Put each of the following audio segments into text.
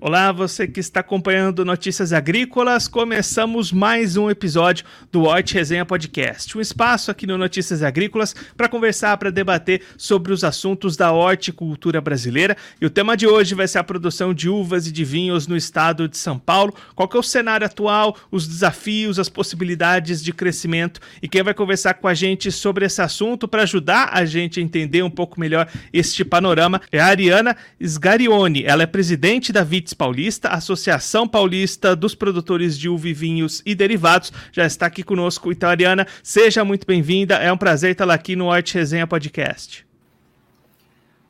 Olá, você que está acompanhando Notícias Agrícolas. Começamos mais um episódio do Hort Resenha Podcast, um espaço aqui no Notícias Agrícolas para conversar, para debater sobre os assuntos da horticultura brasileira. E o tema de hoje vai ser a produção de uvas e de vinhos no estado de São Paulo. Qual é o cenário atual, os desafios, as possibilidades de crescimento? E quem vai conversar com a gente sobre esse assunto para ajudar a gente a entender um pouco melhor este panorama é a Ariana Sgarione. Ela é presidente da VIT Paulista, Associação Paulista dos Produtores de Uva e Vinhos e Derivados, já está aqui conosco. Então, Ariana, seja muito bem-vinda. É um prazer tê-la aqui no Arte Resenha Podcast.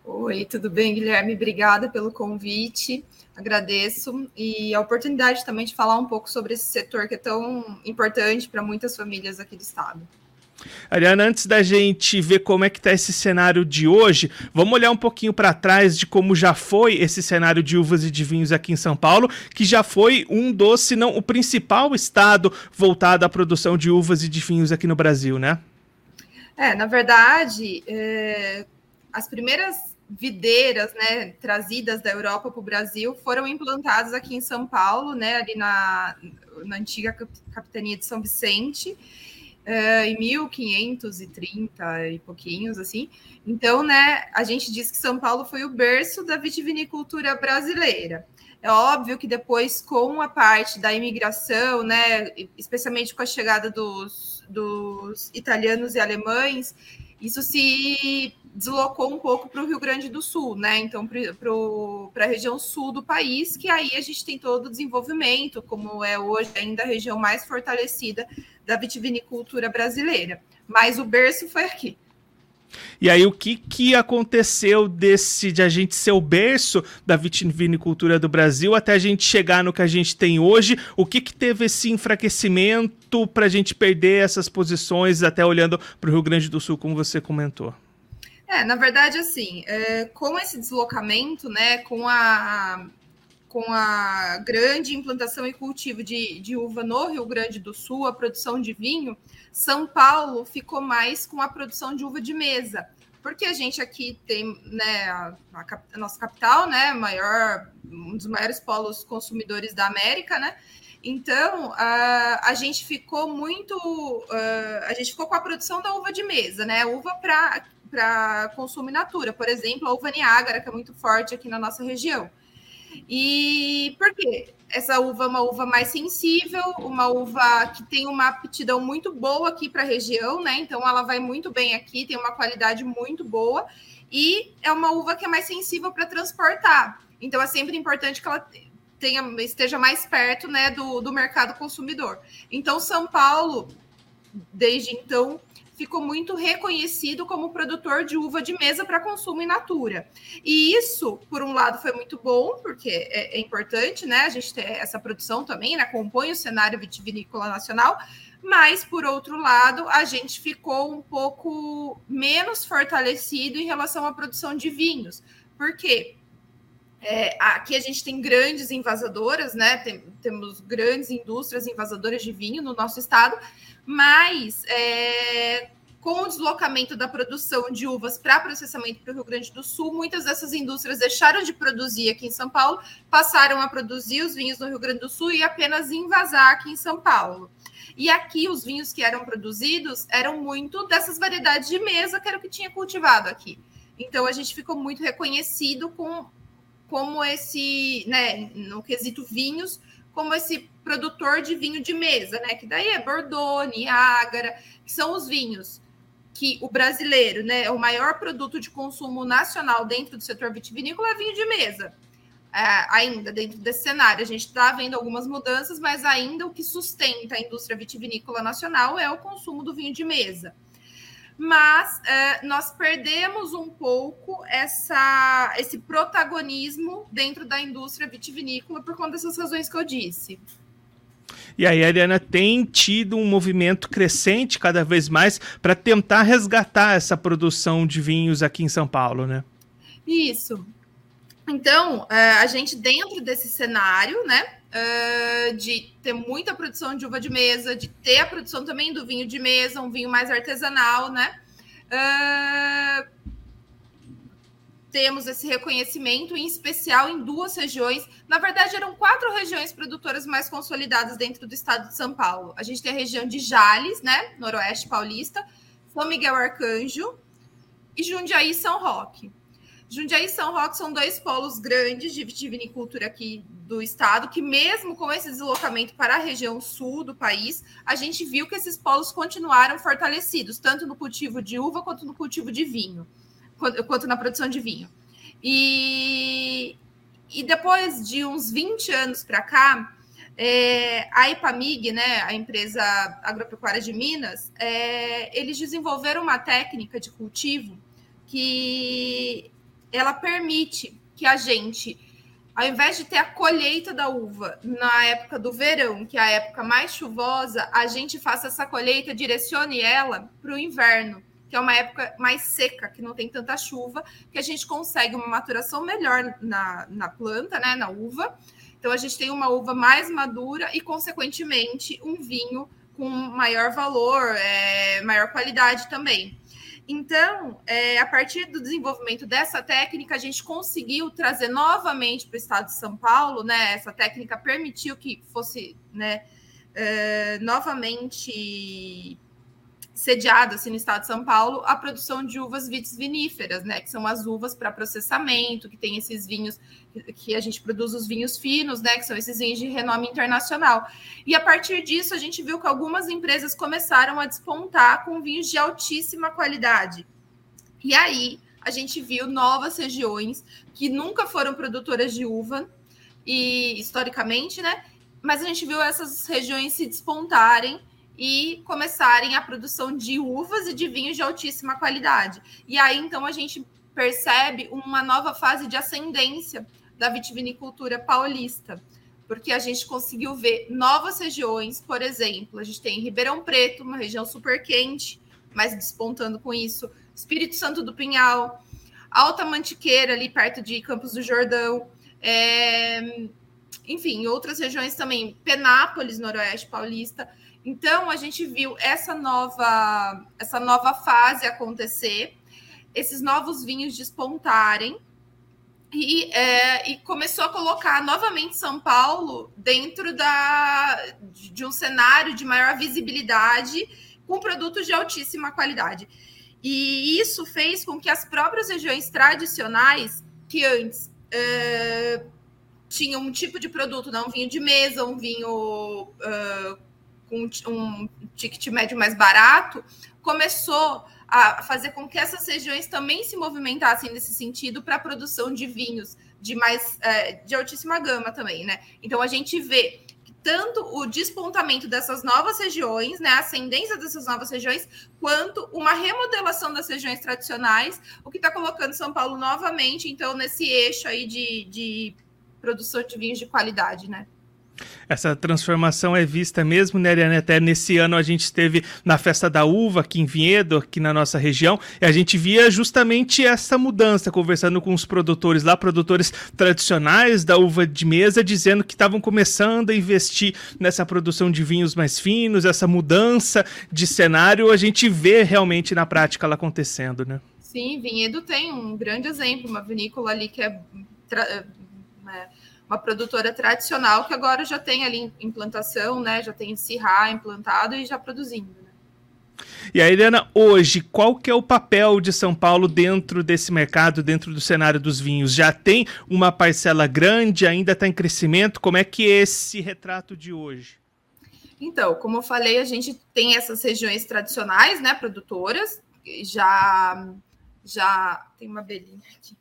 Oi, tudo bem, Guilherme? Obrigada pelo convite. Agradeço e a oportunidade também de falar um pouco sobre esse setor que é tão importante para muitas famílias aqui do estado. Ariana, antes da gente ver como é que está esse cenário de hoje, vamos olhar um pouquinho para trás de como já foi esse cenário de uvas e de vinhos aqui em São Paulo, que já foi um dos, se não o principal estado voltado à produção de uvas e de vinhos aqui no Brasil, né? É, na verdade, é, as primeiras videiras, né, trazidas da Europa para o Brasil foram implantadas aqui em São Paulo, né, ali na, na antiga capitania de São Vicente uh, em 1530 e pouquinhos, assim. Então, né, a gente diz que São Paulo foi o berço da vitivinicultura brasileira. É óbvio que depois, com a parte da imigração, né, especialmente com a chegada dos, dos italianos e alemães, isso se deslocou um pouco para o Rio Grande do Sul, né? Então, para a região sul do país, que aí a gente tem todo o desenvolvimento, como é hoje ainda a região mais fortalecida da vitivinicultura brasileira. Mas o berço foi aqui. E aí, o que, que aconteceu desse de a gente ser o berço da vitivinicultura do Brasil até a gente chegar no que a gente tem hoje? O que, que teve esse enfraquecimento para a gente perder essas posições, até olhando para o Rio Grande do Sul, como você comentou? É, na verdade, assim, é, com esse deslocamento, né, com a, com a grande implantação e cultivo de, de uva no Rio Grande do Sul, a produção de vinho, São Paulo ficou mais com a produção de uva de mesa. Porque a gente aqui tem né, a, a, a nossa capital, né, maior, um dos maiores polos consumidores da América, né? Então, a, a gente ficou muito. a gente ficou com a produção da uva de mesa, né? Uva para consumo in natura. Por exemplo, a uva Niágara, que é muito forte aqui na nossa região. E por quê? Essa uva é uma uva mais sensível, uma uva que tem uma aptidão muito boa aqui para a região, né? Então ela vai muito bem aqui, tem uma qualidade muito boa e é uma uva que é mais sensível para transportar. Então é sempre importante que ela tenha, esteja mais perto né, do, do mercado consumidor. Então, São Paulo, desde então, ficou muito reconhecido como produtor de uva de mesa para consumo in natura. E isso, por um lado, foi muito bom, porque é, é, importante, né? A gente ter essa produção também, né? Compõe o cenário vitivinícola nacional, mas, por outro lado, a gente ficou um pouco menos fortalecido em relação à produção de vinhos. Por quê? É, aqui a gente tem grandes invasadoras, né? Tem, temos grandes indústrias invasadoras de vinho no nosso estado, mas é, com o deslocamento da produção de uvas para processamento para o Rio Grande do Sul, muitas dessas indústrias deixaram de produzir aqui em São Paulo, passaram a produzir os vinhos no Rio Grande do Sul e apenas invasar aqui em São Paulo. E aqui os vinhos que eram produzidos eram muito dessas variedades de mesa que era o que tinha cultivado aqui. Então a gente ficou muito reconhecido com como esse, né, no quesito vinhos, como esse produtor de vinho de mesa, né? Que daí é Bordeaux, Niágara, que são os vinhos que o brasileiro, né, o maior produto de consumo nacional dentro do setor vitivinícola é vinho de mesa. É, ainda dentro desse cenário, a gente está vendo algumas mudanças, mas ainda o que sustenta a indústria vitivinícola nacional é o consumo do vinho de mesa mas é, nós perdemos um pouco essa, esse protagonismo dentro da indústria vitivinícola por conta dessas razões que eu disse. E aí a Ariana tem tido um movimento crescente cada vez mais para tentar resgatar essa produção de vinhos aqui em São Paulo, né? Isso. Então, é, a gente dentro desse cenário, né, uh, de ter muita produção de uva de mesa, de ter a produção também do vinho de mesa, um vinho mais artesanal, né? Uh, temos esse reconhecimento, em especial em duas regiões. Na verdade, eram quatro regiões produtoras mais consolidadas dentro do estado de São Paulo. A gente tem a região de Jales, né, noroeste paulista, São Miguel Arcanjo e Jundiaí São Roque. Jundiaí e São Roque são dois polos grandes de vitivinicultura aqui do estado, que mesmo com esse deslocamento para a região sul do país, a gente viu que esses polos continuaram fortalecidos, tanto no cultivo de uva quanto no cultivo de vinho quanto na produção de vinho. E, e depois de uns 20 anos para cá, é, a Ipamig, né, a empresa agropecuária de Minas, é, eles desenvolveram uma técnica de cultivo que ela permite que a gente, ao invés de ter a colheita da uva na época do verão, que é a época mais chuvosa, a gente faça essa colheita, direcione ela para o inverno que é uma época mais seca, que não tem tanta chuva, que a gente consegue uma maturação melhor na, na planta, né, na uva. Então, a gente tem uma uva mais madura e, consequentemente, um vinho com maior valor, é, maior qualidade também. Então, é, a partir do desenvolvimento dessa técnica, a gente conseguiu trazer novamente para o estado de São Paulo, né? Essa técnica permitiu que fosse né, é, novamente sediada assim, no estado de São Paulo a produção de uvas vitis viníferas, né? Que são as uvas para processamento, que tem esses vinhos que a gente produz os vinhos finos, né? Que são esses vinhos de renome internacional. E a partir disso a gente viu que algumas empresas começaram a despontar com vinhos de altíssima qualidade. E aí a gente viu novas regiões que nunca foram produtoras de uva e historicamente, né? Mas a gente viu essas regiões se despontarem e começarem a produção de uvas e de vinhos de altíssima qualidade. E aí, então, a gente percebe uma nova fase de ascendência da vitivinicultura paulista, porque a gente conseguiu ver novas regiões, por exemplo, a gente tem Ribeirão Preto, uma região super quente, mas despontando com isso, Espírito Santo do Pinhal, Alta Mantiqueira, ali perto de Campos do Jordão, é... enfim, outras regiões também, Penápolis, Noroeste Paulista. Então a gente viu essa nova essa nova fase acontecer, esses novos vinhos despontarem e, é, e começou a colocar novamente São Paulo dentro da, de um cenário de maior visibilidade com produtos de altíssima qualidade. E isso fez com que as próprias regiões tradicionais, que antes é, tinham um tipo de produto, não um vinho de mesa, um vinho uh, com um ticket médio mais barato, começou a fazer com que essas regiões também se movimentassem nesse sentido para a produção de vinhos de mais é, de altíssima gama também, né? Então a gente vê tanto o despontamento dessas novas regiões, né, a ascendência dessas novas regiões, quanto uma remodelação das regiões tradicionais, o que está colocando São Paulo novamente, então, nesse eixo aí de, de produção de vinhos de qualidade, né? Essa transformação é vista mesmo, né, Ariane? Até nesse ano a gente esteve na Festa da Uva aqui em Vinhedo, aqui na nossa região, e a gente via justamente essa mudança, conversando com os produtores lá, produtores tradicionais da uva de mesa, dizendo que estavam começando a investir nessa produção de vinhos mais finos, essa mudança de cenário, a gente vê realmente na prática ela acontecendo, né? Sim, Vinhedo tem um grande exemplo, uma vinícola ali que é. Né, uma produtora tradicional que agora já tem ali implantação, né? Já tem Cirrá implantado e já produzindo. Né? E a Helena, hoje, qual que é o papel de São Paulo dentro desse mercado, dentro do cenário dos vinhos? Já tem uma parcela grande, ainda está em crescimento? Como é que é esse retrato de hoje? Então, como eu falei, a gente tem essas regiões tradicionais, né, produtoras, já já tem uma belinha aqui.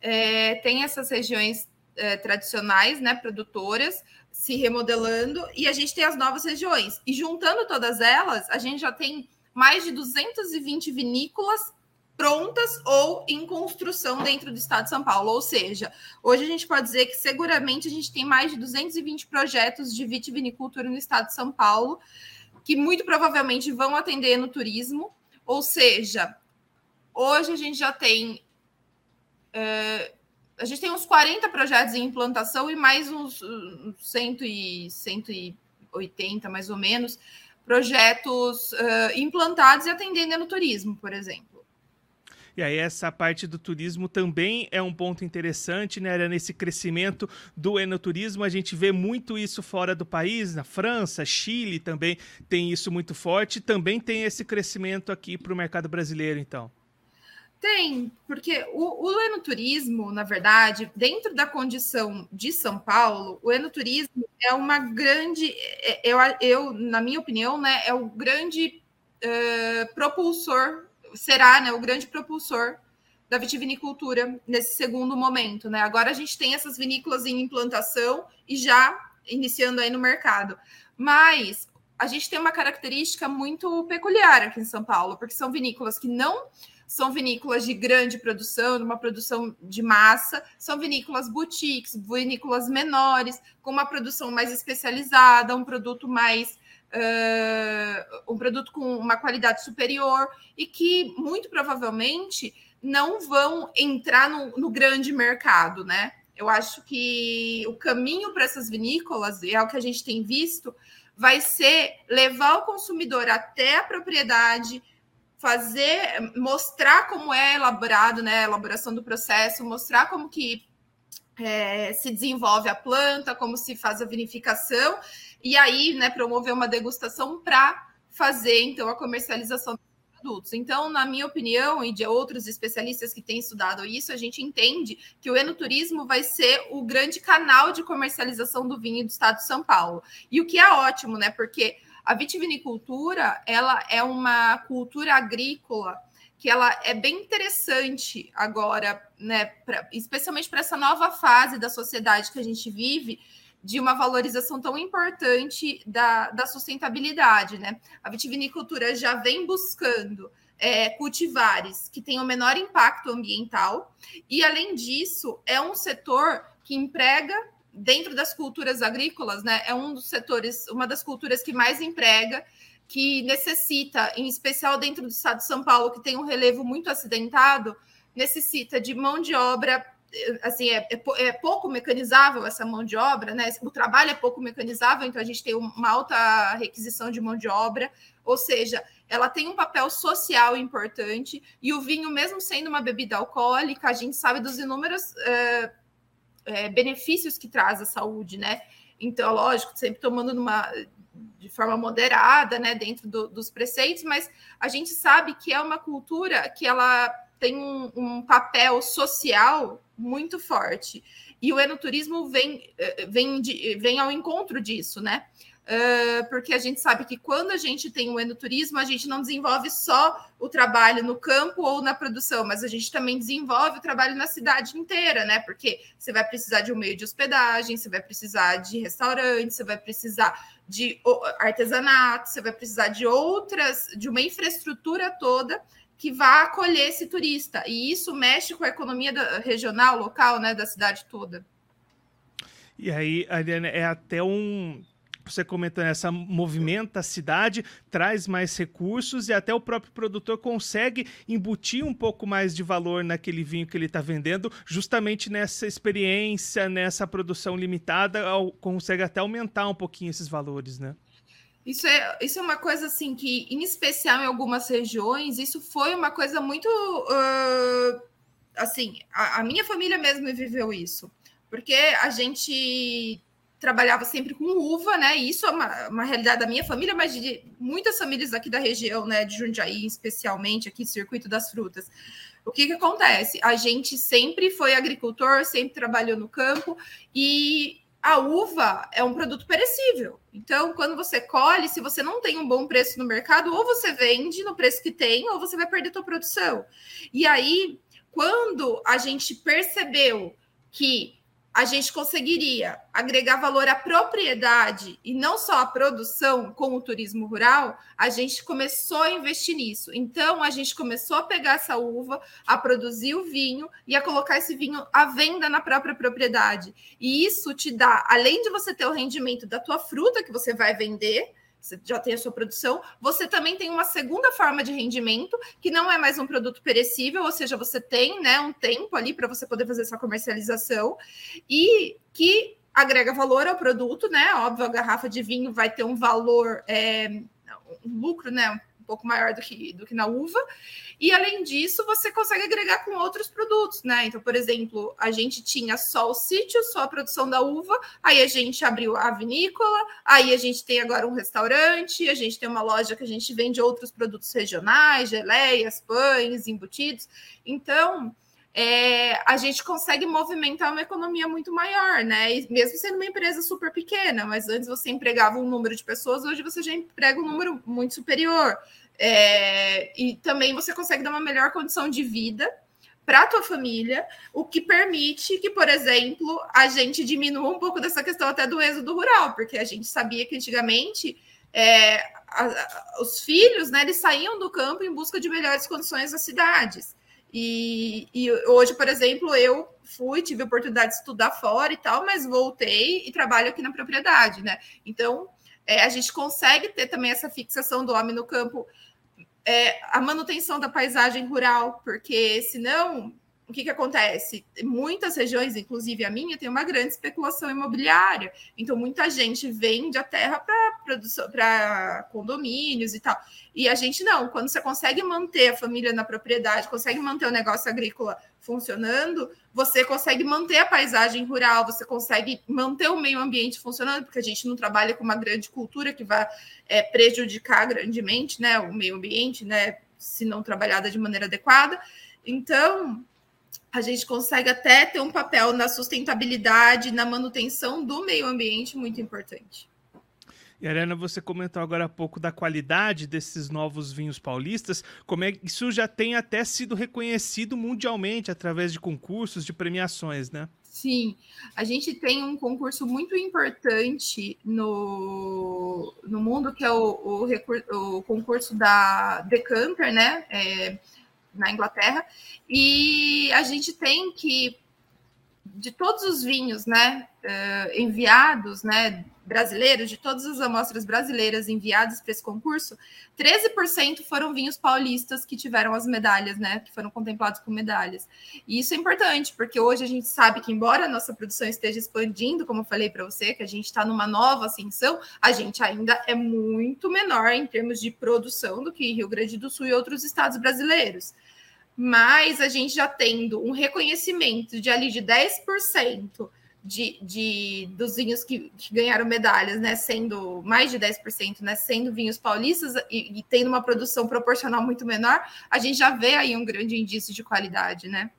É, tem essas regiões é, tradicionais, né, produtoras, se remodelando, e a gente tem as novas regiões. E juntando todas elas, a gente já tem mais de 220 vinícolas prontas ou em construção dentro do estado de São Paulo. Ou seja, hoje a gente pode dizer que seguramente a gente tem mais de 220 projetos de vitivinicultura no estado de São Paulo, que muito provavelmente vão atender no turismo. Ou seja, hoje a gente já tem uh, a gente tem uns 40 projetos em implantação e mais uns 100 e 180, mais ou menos, projetos uh, implantados e atendendo no turismo, por exemplo. E aí essa parte do turismo também é um ponto interessante, né? Nesse crescimento do enoturismo, a gente vê muito isso fora do país, na França, Chile também tem isso muito forte, também tem esse crescimento aqui para o mercado brasileiro, então. Tem, porque o, o enoturismo, na verdade, dentro da condição de São Paulo, o enoturismo é uma grande, é, eu, eu na minha opinião, né, é o grande uh, propulsor, será né, o grande propulsor da vitivinicultura nesse segundo momento. Né? Agora a gente tem essas vinícolas em implantação e já iniciando aí no mercado. Mas a gente tem uma característica muito peculiar aqui em São Paulo, porque são vinícolas que não são vinícolas de grande produção, de uma produção de massa, são vinícolas boutiques, vinícolas menores, com uma produção mais especializada, um produto mais. Uh, um produto com uma qualidade superior e que muito provavelmente não vão entrar no, no grande mercado, né? Eu acho que o caminho para essas vinícolas, e é o que a gente tem visto, vai ser levar o consumidor até a propriedade, fazer, mostrar como é elaborado, né, a elaboração do processo, mostrar como que é, se desenvolve a planta, como se faz a vinificação, e aí, né, promover uma degustação para fazer, então, a comercialização dos produtos. Então, na minha opinião, e de outros especialistas que têm estudado isso, a gente entende que o enoturismo vai ser o grande canal de comercialização do vinho do estado de São Paulo. E o que é ótimo, né, porque a vitivinicultura, ela é uma cultura agrícola que ela é bem interessante agora, né, pra, especialmente para essa nova fase da sociedade que a gente vive, de uma valorização tão importante da, da sustentabilidade, né? A vitivinicultura já vem buscando é, cultivares que tenham menor impacto ambiental, e além disso, é um setor que emprega dentro das culturas agrícolas, né, é um dos setores, uma das culturas que mais emprega, que necessita, em especial dentro do estado de São Paulo, que tem um relevo muito acidentado, necessita de mão de obra, assim, é, é, é pouco mecanizável essa mão de obra, né? O trabalho é pouco mecanizável, então a gente tem uma alta requisição de mão de obra, ou seja, ela tem um papel social importante, e o vinho, mesmo sendo uma bebida alcoólica, a gente sabe dos inúmeros. Uh, é, benefícios que traz a saúde, né? Então, lógico, sempre tomando numa, de forma moderada, né, dentro do, dos preceitos, mas a gente sabe que é uma cultura que ela tem um, um papel social muito forte. E o enoturismo vem, eh, vem, de, vem ao encontro disso, né? Uh, porque a gente sabe que quando a gente tem o enoturismo, a gente não desenvolve só o trabalho no campo ou na produção, mas a gente também desenvolve o trabalho na cidade inteira, né? Porque você vai precisar de um meio de hospedagem, você vai precisar de restaurante, você vai precisar de artesanato, você vai precisar de outras, de uma infraestrutura toda que vá acolher esse turista. E isso mexe com a economia da, regional, local, né, da cidade toda. E aí, Ariane, é até um você comentando, essa movimenta a cidade, traz mais recursos e até o próprio produtor consegue embutir um pouco mais de valor naquele vinho que ele está vendendo, justamente nessa experiência, nessa produção limitada, consegue até aumentar um pouquinho esses valores, né? Isso é, isso é uma coisa assim que, em especial em algumas regiões, isso foi uma coisa muito uh, assim, a, a minha família mesmo viveu isso, porque a gente trabalhava sempre com uva, né? Isso é uma, uma, realidade da minha família, mas de muitas famílias aqui da região, né? De Jundiaí, especialmente aqui, Circuito das Frutas. O que, que acontece? A gente sempre foi agricultor, sempre trabalhou no campo e a uva é um produto perecível. Então, quando você colhe, se você não tem um bom preço no mercado, ou você vende no preço que tem, ou você vai perder sua produção. E aí, quando a gente percebeu que a gente conseguiria agregar valor à propriedade e não só à produção com o turismo rural, a gente começou a investir nisso. Então, a gente começou a pegar essa uva, a produzir o vinho e a colocar esse vinho à venda na própria propriedade. E isso te dá, além de você ter o rendimento da tua fruta que você vai vender, você já tem a sua produção, você também tem uma segunda forma de rendimento, que não é mais um produto perecível, ou seja, você tem né, um tempo ali para você poder fazer essa comercialização, e que agrega valor ao produto, né? Óbvio, a garrafa de vinho vai ter um valor, é, um lucro, né? Pouco maior do que, do que na uva. E além disso, você consegue agregar com outros produtos, né? Então, por exemplo, a gente tinha só o sítio, só a produção da uva, aí a gente abriu a vinícola, aí a gente tem agora um restaurante, a gente tem uma loja que a gente vende outros produtos regionais, geleias, pães, embutidos. Então, é, a gente consegue movimentar uma economia muito maior, né? E mesmo sendo uma empresa super pequena, mas antes você empregava um número de pessoas, hoje você já emprega um número muito superior. É, e também você consegue dar uma melhor condição de vida para a tua família, o que permite que, por exemplo, a gente diminua um pouco dessa questão até do êxodo rural, porque a gente sabia que antigamente é, a, a, os filhos, né, eles saíam do campo em busca de melhores condições das cidades. E, e, hoje, por exemplo, eu fui, tive a oportunidade de estudar fora e tal, mas voltei e trabalho aqui na propriedade, né? Então, é, a gente consegue ter também essa fixação do homem no campo, é, a manutenção da paisagem rural, porque senão o que, que acontece? Muitas regiões, inclusive a minha, tem uma grande especulação imobiliária. Então, muita gente vende a terra para condomínios e tal. E a gente não. Quando você consegue manter a família na propriedade, consegue manter o negócio agrícola funcionando, você consegue manter a paisagem rural, você consegue manter o meio ambiente funcionando, porque a gente não trabalha com uma grande cultura que vai é, prejudicar grandemente né, o meio ambiente, né, se não trabalhada de maneira adequada. Então, a gente consegue até ter um papel na sustentabilidade, na manutenção do meio ambiente muito importante. E Ariana, você comentou agora há pouco da qualidade desses novos vinhos paulistas. Como é que isso já tem até sido reconhecido mundialmente através de concursos, de premiações, né? Sim, a gente tem um concurso muito importante no, no mundo, que é o, o, o concurso da Decanter, né? É, na Inglaterra, e a gente tem que, de todos os vinhos né, uh, enviados, né, brasileiros, de todas as amostras brasileiras enviadas para esse concurso, 13% foram vinhos paulistas que tiveram as medalhas, né? Que foram contemplados com medalhas. E isso é importante, porque hoje a gente sabe que, embora a nossa produção esteja expandindo, como eu falei para você, que a gente está numa nova ascensão, a gente ainda é muito menor em termos de produção do que Rio Grande do Sul e outros estados brasileiros mas a gente já tendo um reconhecimento de ali de 10% de, de, dos vinhos que, que, ganharam medalhas, né, sendo mais de 10%, né, sendo vinhos paulistas e, e, tendo uma produção proporcional muito menor, a gente já vê aí um grande indício de qualidade, né?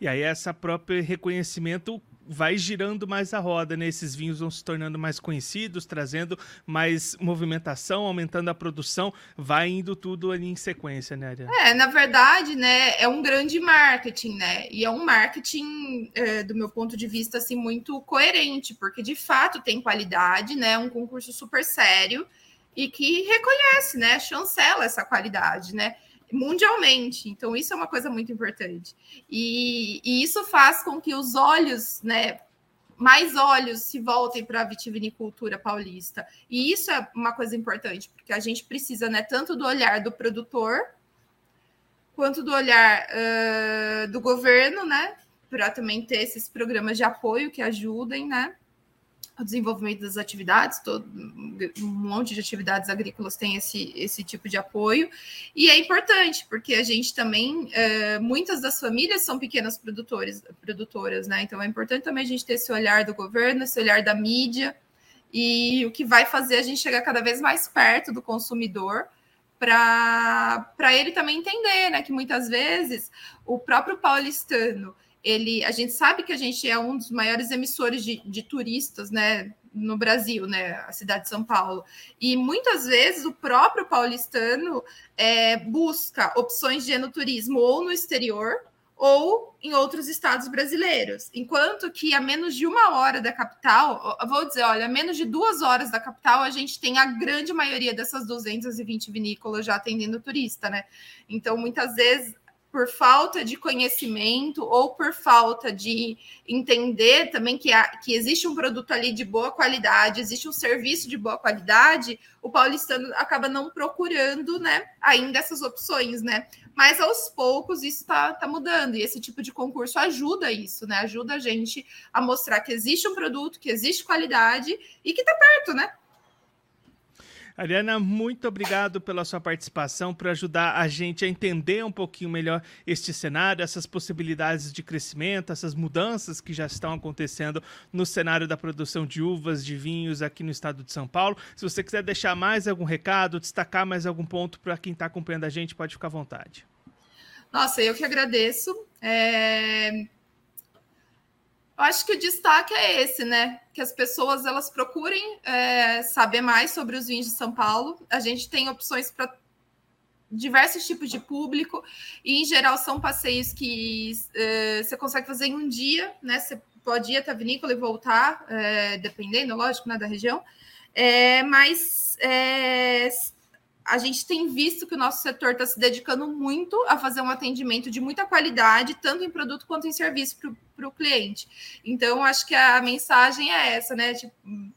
E aí essa próprio reconhecimento vai girando mais a roda, né? Esses vinhos vão se tornando mais conhecidos, trazendo mais movimentação, aumentando a produção, vai indo tudo ali em sequência, né, Ariana? É, na verdade, né, é um grande marketing, né? E é um marketing, é, do meu ponto de vista, assim, muito coerente, porque de fato tem qualidade, né? É um concurso super sério e que reconhece, né? Chancela essa qualidade, né? Mundialmente. Então, isso é uma coisa muito importante. E, e isso faz com que os olhos, né, mais olhos se voltem para a vitivinicultura paulista. E isso é uma coisa importante, porque a gente precisa, né, tanto do olhar do produtor, quanto do olhar uh, do governo, né, para também ter esses programas de apoio que ajudem, né, o desenvolvimento das atividades, todo, um monte de atividades agrícolas tem esse, esse tipo de apoio, e é importante, porque a gente também, é, muitas das famílias são pequenas produtores, produtoras, né? Então é importante também a gente ter esse olhar do governo, esse olhar da mídia, e o que vai fazer a gente chegar cada vez mais perto do consumidor, para ele também entender, né? Que muitas vezes o próprio paulistano ele, a gente sabe que a gente é um dos maiores emissores de, de turistas, né, no Brasil, né, a cidade de São Paulo. E muitas vezes o próprio paulistano é, busca opções de enoturismo ou no exterior ou em outros estados brasileiros. Enquanto que a menos de uma hora da capital, vou dizer, olha, a menos de duas horas da capital, a gente tem a grande maioria dessas 220 vinícolas já atendendo turista, né? Então, muitas vezes por falta de conhecimento ou por falta de entender também que, há, que existe um produto ali de boa qualidade, existe um serviço de boa qualidade, o paulistano acaba não procurando, né, ainda essas opções, né? Mas aos poucos isso está tá mudando, e esse tipo de concurso ajuda isso, né? Ajuda a gente a mostrar que existe um produto, que existe qualidade e que está perto, né? Ariana, muito obrigado pela sua participação, por ajudar a gente a entender um pouquinho melhor este cenário, essas possibilidades de crescimento, essas mudanças que já estão acontecendo no cenário da produção de uvas, de vinhos aqui no estado de São Paulo. Se você quiser deixar mais algum recado, destacar mais algum ponto para quem está acompanhando a gente, pode ficar à vontade. Nossa, eu que agradeço. É... Eu acho que o destaque é esse, né? Que as pessoas elas procurem é, saber mais sobre os vinhos de São Paulo. A gente tem opções para diversos tipos de público e em geral são passeios que é, você consegue fazer em um dia, né? Você pode ir até a vinícola e voltar, é, dependendo, lógico, né, da região. É, mas é, a gente tem visto que o nosso setor está se dedicando muito a fazer um atendimento de muita qualidade, tanto em produto quanto em serviço para o cliente. Então, acho que a mensagem é essa, né? Tipo,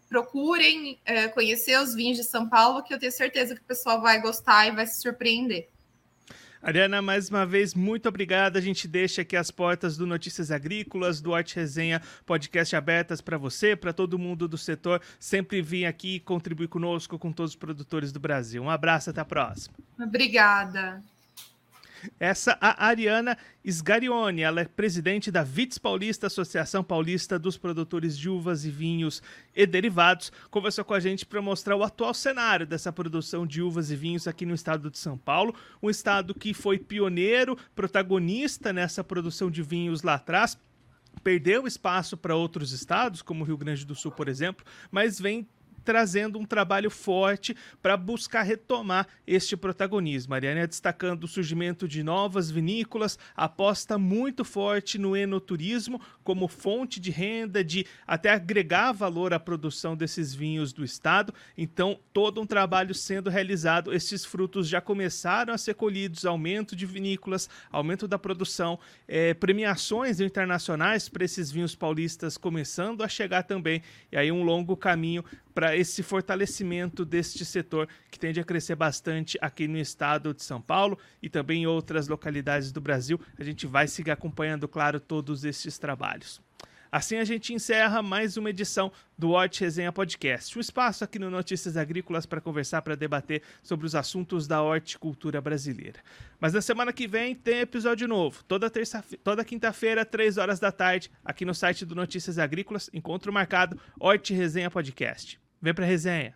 procurem é, conhecer os vinhos de São Paulo, que eu tenho certeza que o pessoal vai gostar e vai se surpreender. Ariana, mais uma vez, muito obrigada. A gente deixa aqui as portas do Notícias Agrícolas, do Arte Resenha Podcast abertas para você, para todo mundo do setor. Sempre vir aqui e contribuir conosco, com todos os produtores do Brasil. Um abraço, até a próxima. Obrigada. Essa a Ariana Sgarione, ela é presidente da Vites Paulista, Associação Paulista dos Produtores de Uvas e Vinhos e Derivados, conversou com a gente para mostrar o atual cenário dessa produção de uvas e vinhos aqui no estado de São Paulo, um estado que foi pioneiro, protagonista nessa produção de vinhos lá atrás, perdeu espaço para outros estados, como o Rio Grande do Sul, por exemplo, mas vem trazendo um trabalho forte para buscar retomar este protagonismo. A Ariane destacando o surgimento de novas vinícolas, aposta muito forte no enoturismo como fonte de renda, de até agregar valor à produção desses vinhos do estado. Então, todo um trabalho sendo realizado, esses frutos já começaram a ser colhidos, aumento de vinícolas, aumento da produção, é, premiações internacionais para esses vinhos paulistas começando a chegar também, e aí um longo caminho para esse fortalecimento deste setor que tende a crescer bastante aqui no estado de São Paulo e também em outras localidades do Brasil. A gente vai seguir acompanhando, claro, todos estes trabalhos. Assim a gente encerra mais uma edição do Hort Resenha Podcast, um espaço aqui no Notícias Agrícolas para conversar, para debater sobre os assuntos da horticultura brasileira. Mas na semana que vem tem episódio novo, toda, terça, toda quinta-feira, três horas da tarde, aqui no site do Notícias Agrícolas, encontro marcado Hort Resenha Podcast. Vem pra resenha.